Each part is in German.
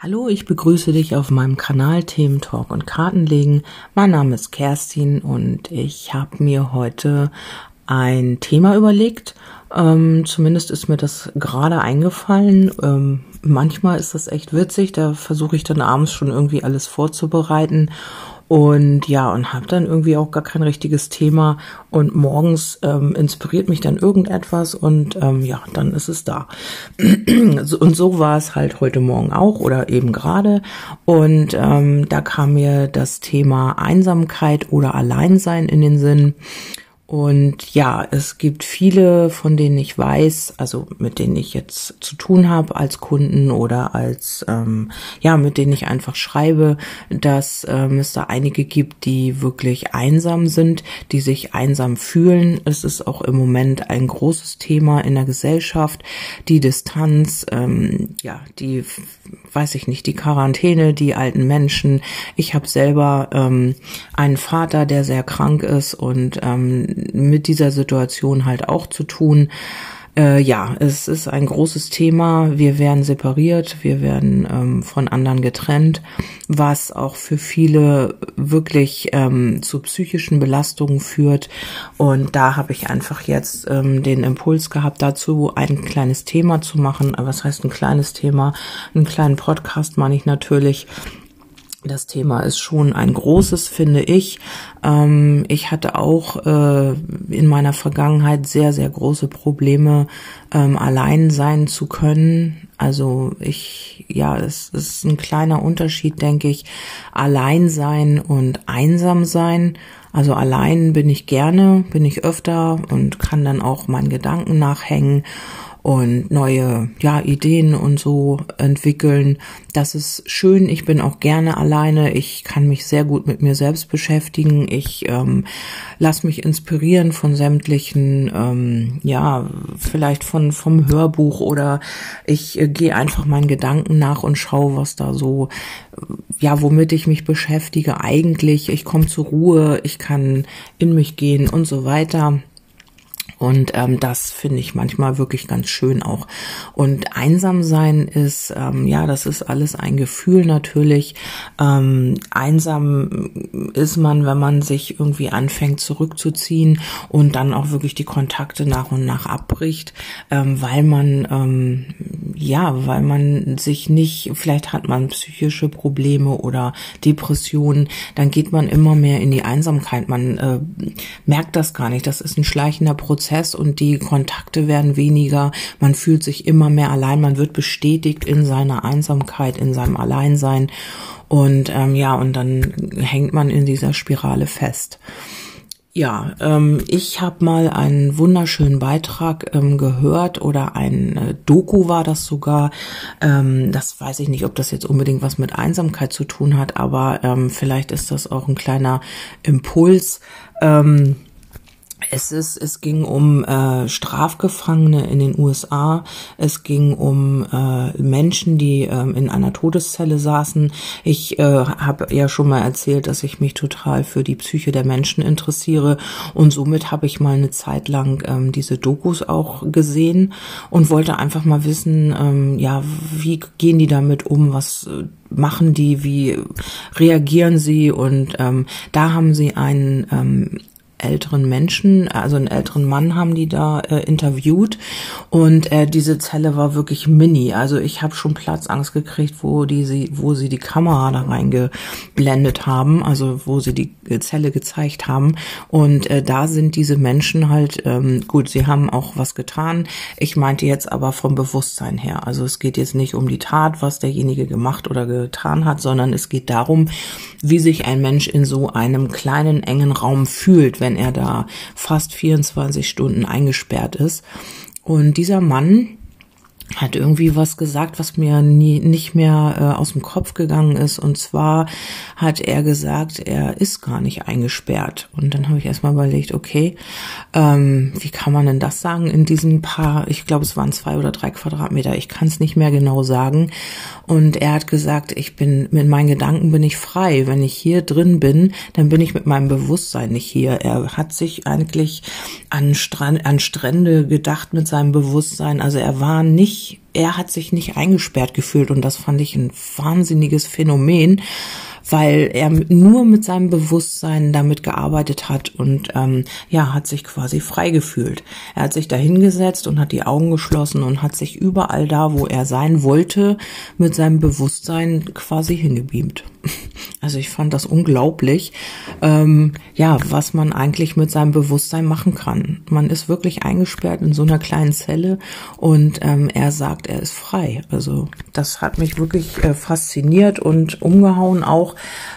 Hallo, ich begrüße dich auf meinem Kanal Themen Talk und Kartenlegen. Mein Name ist Kerstin und ich habe mir heute ein Thema überlegt. Ähm, zumindest ist mir das gerade eingefallen. Ähm, manchmal ist das echt witzig. Da versuche ich dann abends schon irgendwie alles vorzubereiten und ja, und habe dann irgendwie auch gar kein richtiges Thema. Und morgens ähm, inspiriert mich dann irgendetwas und ähm, ja, dann ist es da. und so war es halt heute Morgen auch oder eben gerade. Und ähm, da kam mir das Thema Einsamkeit oder Alleinsein in den Sinn. Und ja, es gibt viele, von denen ich weiß, also mit denen ich jetzt zu tun habe als Kunden oder als, ähm, ja, mit denen ich einfach schreibe, dass ähm, es da einige gibt, die wirklich einsam sind, die sich einsam fühlen. Es ist auch im Moment ein großes Thema in der Gesellschaft, die Distanz, ähm, ja, die, weiß ich nicht, die Quarantäne, die alten Menschen. Ich habe selber ähm, einen Vater, der sehr krank ist und ähm, mit dieser Situation halt auch zu tun. Äh, ja, es ist ein großes Thema. Wir werden separiert, wir werden ähm, von anderen getrennt, was auch für viele wirklich ähm, zu psychischen Belastungen führt. Und da habe ich einfach jetzt ähm, den Impuls gehabt, dazu ein kleines Thema zu machen. Was heißt ein kleines Thema? Einen kleinen Podcast meine ich natürlich das Thema ist schon ein großes, finde ich. Ähm, ich hatte auch äh, in meiner Vergangenheit sehr, sehr große Probleme, ähm, allein sein zu können. Also ich, ja, es ist ein kleiner Unterschied, denke ich, allein sein und einsam sein. Also allein bin ich gerne, bin ich öfter und kann dann auch meinen Gedanken nachhängen und neue ja Ideen und so entwickeln. Das ist schön. Ich bin auch gerne alleine. Ich kann mich sehr gut mit mir selbst beschäftigen. Ich ähm, lasse mich inspirieren von sämtlichen, ähm, ja, vielleicht von vom Hörbuch oder ich äh, gehe einfach meinen Gedanken nach und schaue, was da so, ja, womit ich mich beschäftige. Eigentlich, ich komme zur Ruhe, ich kann in mich gehen und so weiter. Und ähm, das finde ich manchmal wirklich ganz schön auch. Und einsam sein ist, ähm, ja, das ist alles ein Gefühl natürlich. Ähm, einsam ist man, wenn man sich irgendwie anfängt zurückzuziehen und dann auch wirklich die Kontakte nach und nach abbricht, ähm, weil man, ähm, ja, weil man sich nicht, vielleicht hat man psychische Probleme oder Depressionen, dann geht man immer mehr in die Einsamkeit. Man äh, merkt das gar nicht. Das ist ein schleichender Prozess Prozess und die Kontakte werden weniger. Man fühlt sich immer mehr allein. Man wird bestätigt in seiner Einsamkeit, in seinem Alleinsein. Und ähm, ja, und dann hängt man in dieser Spirale fest. Ja, ähm, ich habe mal einen wunderschönen Beitrag ähm, gehört oder ein äh, Doku war das sogar. Ähm, das weiß ich nicht, ob das jetzt unbedingt was mit Einsamkeit zu tun hat, aber ähm, vielleicht ist das auch ein kleiner Impuls. Ähm, es ist, es ging um äh, Strafgefangene in den USA. Es ging um äh, Menschen, die ähm, in einer Todeszelle saßen. Ich äh, habe ja schon mal erzählt, dass ich mich total für die Psyche der Menschen interessiere und somit habe ich mal eine Zeit lang ähm, diese Dokus auch gesehen und wollte einfach mal wissen, ähm, ja, wie gehen die damit um, was äh, machen die, wie reagieren sie und ähm, da haben sie einen ähm, älteren Menschen, also einen älteren Mann haben die da äh, interviewt und äh, diese Zelle war wirklich mini. Also ich habe schon Platzangst gekriegt, wo die sie, wo sie die Kamera da reingeblendet haben, also wo sie die Zelle gezeigt haben. Und äh, da sind diese Menschen halt ähm, gut. Sie haben auch was getan. Ich meinte jetzt aber vom Bewusstsein her. Also es geht jetzt nicht um die Tat, was derjenige gemacht oder getan hat, sondern es geht darum, wie sich ein Mensch in so einem kleinen engen Raum fühlt, wenn er da fast 24 Stunden eingesperrt ist. Und dieser Mann hat irgendwie was gesagt, was mir nie, nicht mehr äh, aus dem Kopf gegangen ist. Und zwar hat er gesagt, er ist gar nicht eingesperrt. Und dann habe ich erstmal überlegt, okay, ähm, wie kann man denn das sagen in diesem paar, ich glaube, es waren zwei oder drei Quadratmeter, ich kann es nicht mehr genau sagen. Und er hat gesagt, ich bin, mit meinen Gedanken bin ich frei. Wenn ich hier drin bin, dann bin ich mit meinem Bewusstsein nicht hier. Er hat sich eigentlich an, Strand, an Strände gedacht mit seinem Bewusstsein. Also er war nicht er hat sich nicht eingesperrt gefühlt und das fand ich ein wahnsinniges Phänomen, weil er nur mit seinem Bewusstsein damit gearbeitet hat und ähm, ja, hat sich quasi frei gefühlt. Er hat sich da hingesetzt und hat die Augen geschlossen und hat sich überall da, wo er sein wollte, mit seinem Bewusstsein quasi hingebeamt. Also ich fand das unglaublich, ähm, ja, was man eigentlich mit seinem Bewusstsein machen kann. Man ist wirklich eingesperrt in so einer kleinen Zelle und ähm, er sagt, er ist frei. Also das hat mich wirklich äh, fasziniert und umgehauen auch.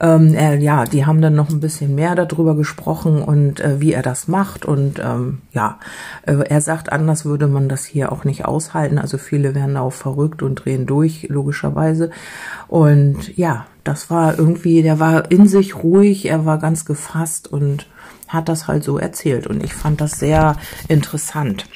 Ähm, er, ja, die haben dann noch ein bisschen mehr darüber gesprochen und äh, wie er das macht und ähm, ja, äh, er sagt, anders würde man das hier auch nicht aushalten. Also viele werden auch verrückt und drehen durch, logischerweise. Und ja, das war irgendwie, der war in sich ruhig, er war ganz gefasst und hat das halt so erzählt. Und ich fand das sehr interessant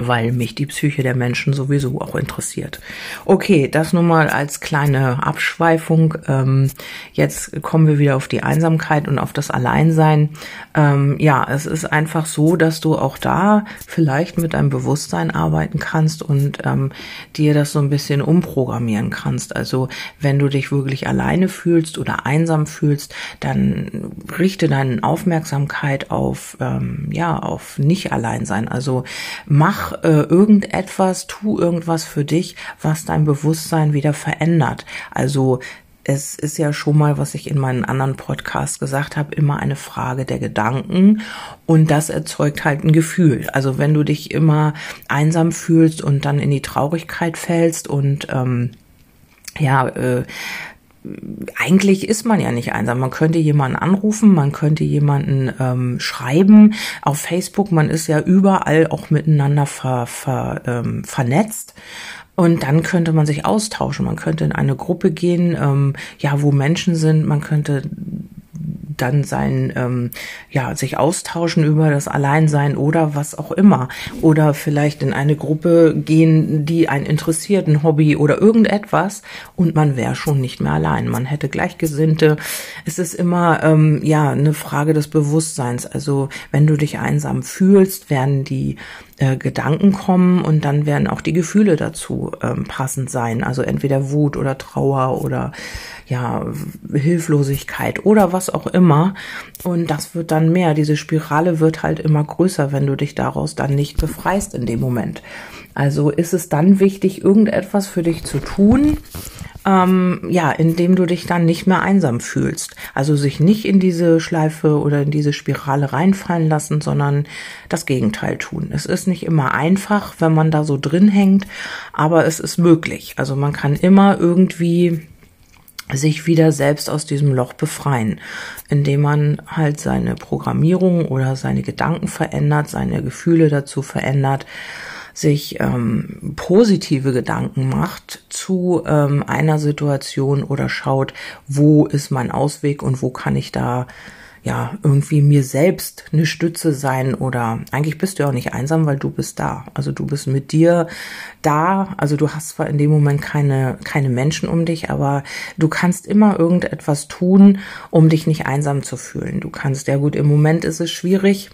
weil mich die Psyche der Menschen sowieso auch interessiert. Okay, das nun mal als kleine Abschweifung. Ähm, jetzt kommen wir wieder auf die Einsamkeit und auf das Alleinsein. Ähm, ja, es ist einfach so, dass du auch da vielleicht mit deinem Bewusstsein arbeiten kannst und ähm, dir das so ein bisschen umprogrammieren kannst. Also wenn du dich wirklich alleine fühlst oder einsam fühlst, dann richte deine Aufmerksamkeit auf ähm, ja auf nicht allein sein. Also mach äh, irgendetwas, tu irgendwas für dich, was dein Bewusstsein wieder verändert. Also es ist ja schon mal, was ich in meinen anderen Podcasts gesagt habe, immer eine Frage der Gedanken und das erzeugt halt ein Gefühl. Also wenn du dich immer einsam fühlst und dann in die Traurigkeit fällst und ähm, ja, äh, eigentlich ist man ja nicht einsam. Man könnte jemanden anrufen, man könnte jemanden ähm, schreiben auf Facebook. Man ist ja überall auch miteinander ver, ver, ähm, vernetzt. Und dann könnte man sich austauschen. Man könnte in eine Gruppe gehen, ähm, ja, wo Menschen sind. Man könnte dann sein, ähm, ja, sich austauschen über das Alleinsein oder was auch immer. Oder vielleicht in eine Gruppe gehen, die einen interessiert, ein Hobby oder irgendetwas und man wäre schon nicht mehr allein. Man hätte Gleichgesinnte. Es ist immer, ähm, ja, eine Frage des Bewusstseins. Also wenn du dich einsam fühlst, werden die äh, Gedanken kommen und dann werden auch die Gefühle dazu ähm, passend sein. Also entweder Wut oder Trauer oder ja, Hilflosigkeit oder was auch immer. Und das wird dann mehr. Diese Spirale wird halt immer größer, wenn du dich daraus dann nicht befreist in dem Moment. Also ist es dann wichtig, irgendetwas für dich zu tun, ähm, ja, indem du dich dann nicht mehr einsam fühlst. Also sich nicht in diese Schleife oder in diese Spirale reinfallen lassen, sondern das Gegenteil tun. Es ist nicht immer einfach, wenn man da so drin hängt, aber es ist möglich. Also man kann immer irgendwie sich wieder selbst aus diesem Loch befreien, indem man halt seine Programmierung oder seine Gedanken verändert, seine Gefühle dazu verändert, sich ähm, positive Gedanken macht zu ähm, einer Situation oder schaut, wo ist mein Ausweg und wo kann ich da ja, irgendwie mir selbst eine Stütze sein oder eigentlich bist du ja auch nicht einsam, weil du bist da. Also du bist mit dir da. Also du hast zwar in dem Moment keine, keine Menschen um dich, aber du kannst immer irgendetwas tun, um dich nicht einsam zu fühlen. Du kannst, ja gut, im Moment ist es schwierig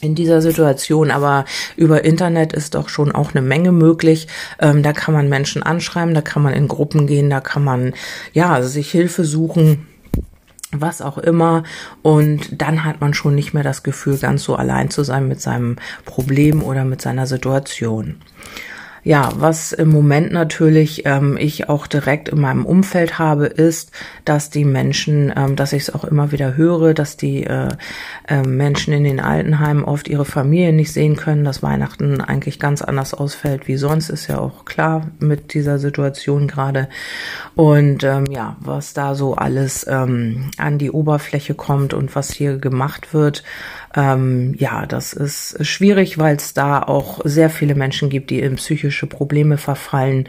in dieser Situation, aber über Internet ist doch schon auch eine Menge möglich. Ähm, da kann man Menschen anschreiben, da kann man in Gruppen gehen, da kann man ja sich Hilfe suchen was auch immer. Und dann hat man schon nicht mehr das Gefühl, ganz so allein zu sein mit seinem Problem oder mit seiner Situation. Ja, was im Moment natürlich ähm, ich auch direkt in meinem Umfeld habe, ist, dass die Menschen, ähm, dass ich es auch immer wieder höre, dass die äh, äh, Menschen in den Altenheimen oft ihre Familien nicht sehen können, dass Weihnachten eigentlich ganz anders ausfällt wie sonst, ist ja auch klar mit dieser Situation gerade. Und ähm, ja, was da so alles ähm, an die Oberfläche kommt und was hier gemacht wird, ähm, ja, das ist schwierig, weil es da auch sehr viele Menschen gibt, die in psychische Probleme verfallen,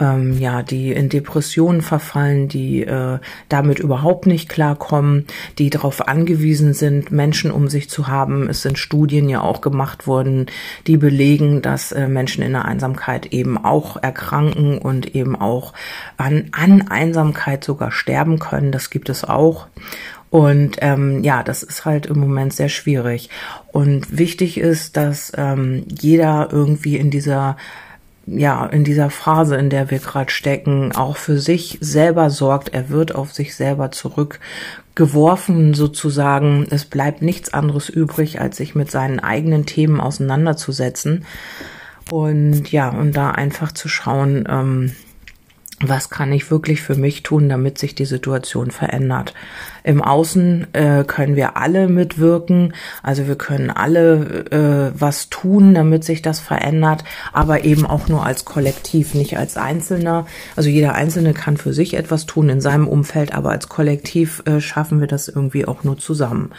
ähm, ja, die in Depressionen verfallen, die äh, damit überhaupt nicht klarkommen, die darauf angewiesen sind, Menschen um sich zu haben. Es sind Studien ja auch gemacht worden, die belegen, dass äh, Menschen in der Einsamkeit eben auch erkranken und eben auch an, an Einsamkeit sogar sterben können. Das gibt es auch. Und ähm, ja, das ist halt im Moment sehr schwierig. Und wichtig ist, dass ähm, jeder irgendwie in dieser ja, in dieser Phase, in der wir gerade stecken, auch für sich selber sorgt. Er wird auf sich selber zurückgeworfen sozusagen. Es bleibt nichts anderes übrig, als sich mit seinen eigenen Themen auseinanderzusetzen. Und ja, und da einfach zu schauen, ähm, was kann ich wirklich für mich tun, damit sich die Situation verändert. Im Außen äh, können wir alle mitwirken, also wir können alle äh, was tun, damit sich das verändert, aber eben auch nur als Kollektiv, nicht als Einzelner. Also jeder Einzelne kann für sich etwas tun in seinem Umfeld, aber als Kollektiv äh, schaffen wir das irgendwie auch nur zusammen.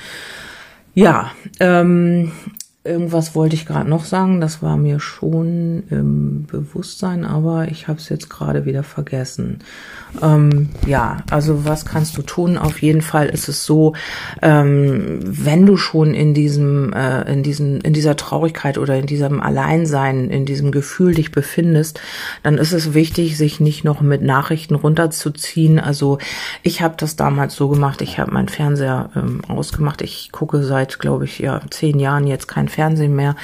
Ja, ähm, Irgendwas wollte ich gerade noch sagen, das war mir schon im Bewusstsein, aber ich habe es jetzt gerade wieder vergessen. Ähm, ja, also was kannst du tun? Auf jeden Fall ist es so, ähm, wenn du schon in diesem, äh, in diesem, in dieser Traurigkeit oder in diesem Alleinsein, in diesem Gefühl dich befindest, dann ist es wichtig, sich nicht noch mit Nachrichten runterzuziehen. Also ich habe das damals so gemacht. Ich habe meinen Fernseher ähm, ausgemacht. Ich gucke seit, glaube ich, ja zehn Jahren jetzt kein Fernsehen mehr.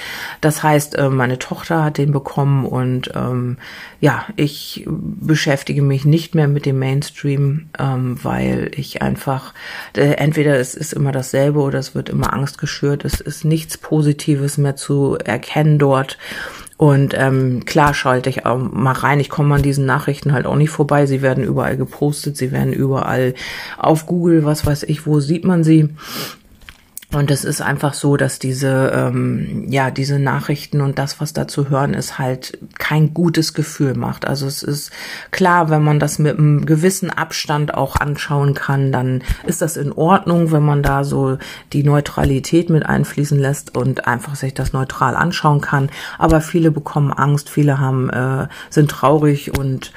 Das heißt, äh, meine Tochter hat den bekommen und ähm, ja, ich beschäftige mich nicht mehr mit dem Mainstream, ähm, weil ich einfach, äh, entweder es ist immer dasselbe oder es wird immer Angst geschürt. Es ist nichts Positives mehr zu erkennen dort. Und ähm, klar schalte ich auch mal rein. Ich komme an diesen Nachrichten halt auch nicht vorbei. Sie werden überall gepostet, sie werden überall auf Google, was weiß ich, wo sieht man sie. Und es ist einfach so, dass diese, ähm, ja, diese Nachrichten und das, was da zu hören ist, halt kein gutes Gefühl macht. Also es ist klar, wenn man das mit einem gewissen Abstand auch anschauen kann, dann ist das in Ordnung, wenn man da so die Neutralität mit einfließen lässt und einfach sich das neutral anschauen kann. Aber viele bekommen Angst, viele haben, äh, sind traurig und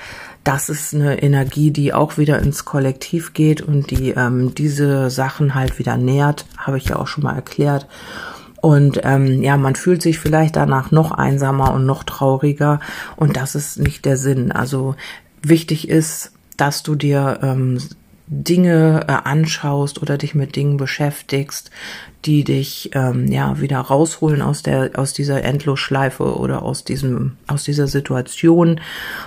das ist eine Energie, die auch wieder ins Kollektiv geht und die ähm, diese Sachen halt wieder nährt, habe ich ja auch schon mal erklärt. Und ähm, ja, man fühlt sich vielleicht danach noch einsamer und noch trauriger und das ist nicht der Sinn. Also wichtig ist, dass du dir ähm, Dinge äh, anschaust oder dich mit Dingen beschäftigst, die dich ähm, ja wieder rausholen aus der aus dieser Endlosschleife oder aus diesem aus dieser Situation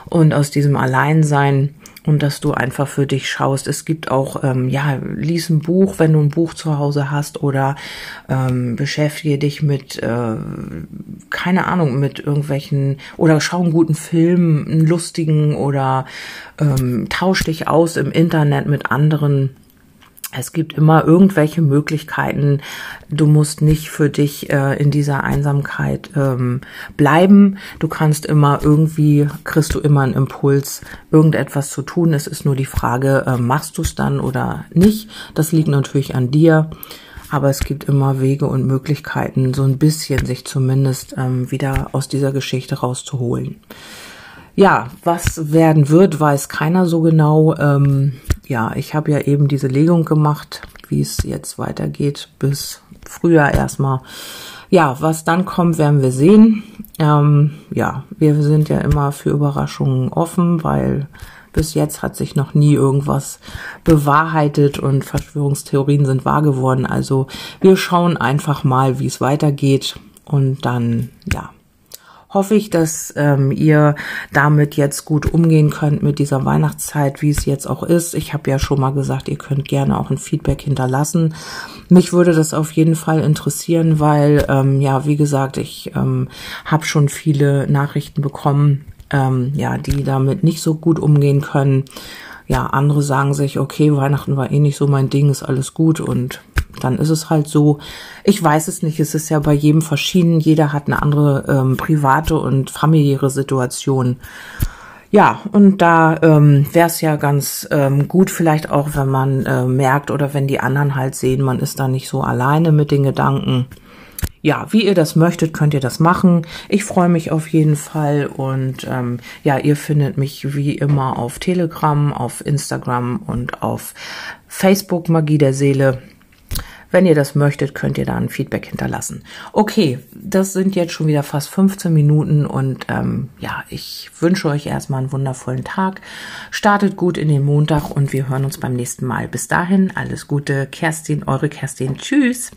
und aus diesem Alleinsein und dass du einfach für dich schaust. Es gibt auch, ähm, ja, lies ein Buch, wenn du ein Buch zu Hause hast oder ähm, beschäftige dich mit, äh, keine Ahnung, mit irgendwelchen oder schau einen guten Film, einen lustigen oder ähm, tausch dich aus im Internet mit anderen es gibt immer irgendwelche Möglichkeiten. Du musst nicht für dich äh, in dieser Einsamkeit ähm, bleiben. Du kannst immer irgendwie, kriegst du immer einen Impuls, irgendetwas zu tun. Es ist nur die Frage, äh, machst du es dann oder nicht? Das liegt natürlich an dir. Aber es gibt immer Wege und Möglichkeiten, so ein bisschen sich zumindest ähm, wieder aus dieser Geschichte rauszuholen. Ja, was werden wird, weiß keiner so genau. Ähm, ja, ich habe ja eben diese Legung gemacht, wie es jetzt weitergeht, bis Frühjahr erstmal. Ja, was dann kommt, werden wir sehen. Ähm, ja, wir sind ja immer für Überraschungen offen, weil bis jetzt hat sich noch nie irgendwas bewahrheitet und Verschwörungstheorien sind wahr geworden. Also wir schauen einfach mal, wie es weitergeht und dann, ja, hoffe ich, dass ähm, ihr damit jetzt gut umgehen könnt mit dieser Weihnachtszeit, wie es jetzt auch ist. Ich habe ja schon mal gesagt, ihr könnt gerne auch ein Feedback hinterlassen. Mich würde das auf jeden Fall interessieren, weil ähm, ja, wie gesagt, ich ähm, habe schon viele Nachrichten bekommen, ähm, ja, die damit nicht so gut umgehen können. Ja, andere sagen sich, okay, Weihnachten war eh nicht so mein Ding, ist alles gut und dann ist es halt so. Ich weiß es nicht, es ist ja bei jedem verschieden. Jeder hat eine andere ähm, private und familiäre Situation. Ja, und da ähm, wäre es ja ganz ähm, gut, vielleicht auch, wenn man äh, merkt oder wenn die anderen halt sehen, man ist da nicht so alleine mit den Gedanken. Ja, wie ihr das möchtet, könnt ihr das machen. Ich freue mich auf jeden Fall und ähm, ja, ihr findet mich wie immer auf Telegram, auf Instagram und auf Facebook Magie der Seele. Wenn ihr das möchtet, könnt ihr da ein Feedback hinterlassen. Okay, das sind jetzt schon wieder fast 15 Minuten und ähm, ja, ich wünsche euch erstmal einen wundervollen Tag. Startet gut in den Montag und wir hören uns beim nächsten Mal. Bis dahin, alles Gute. Kerstin, eure Kerstin. Tschüss.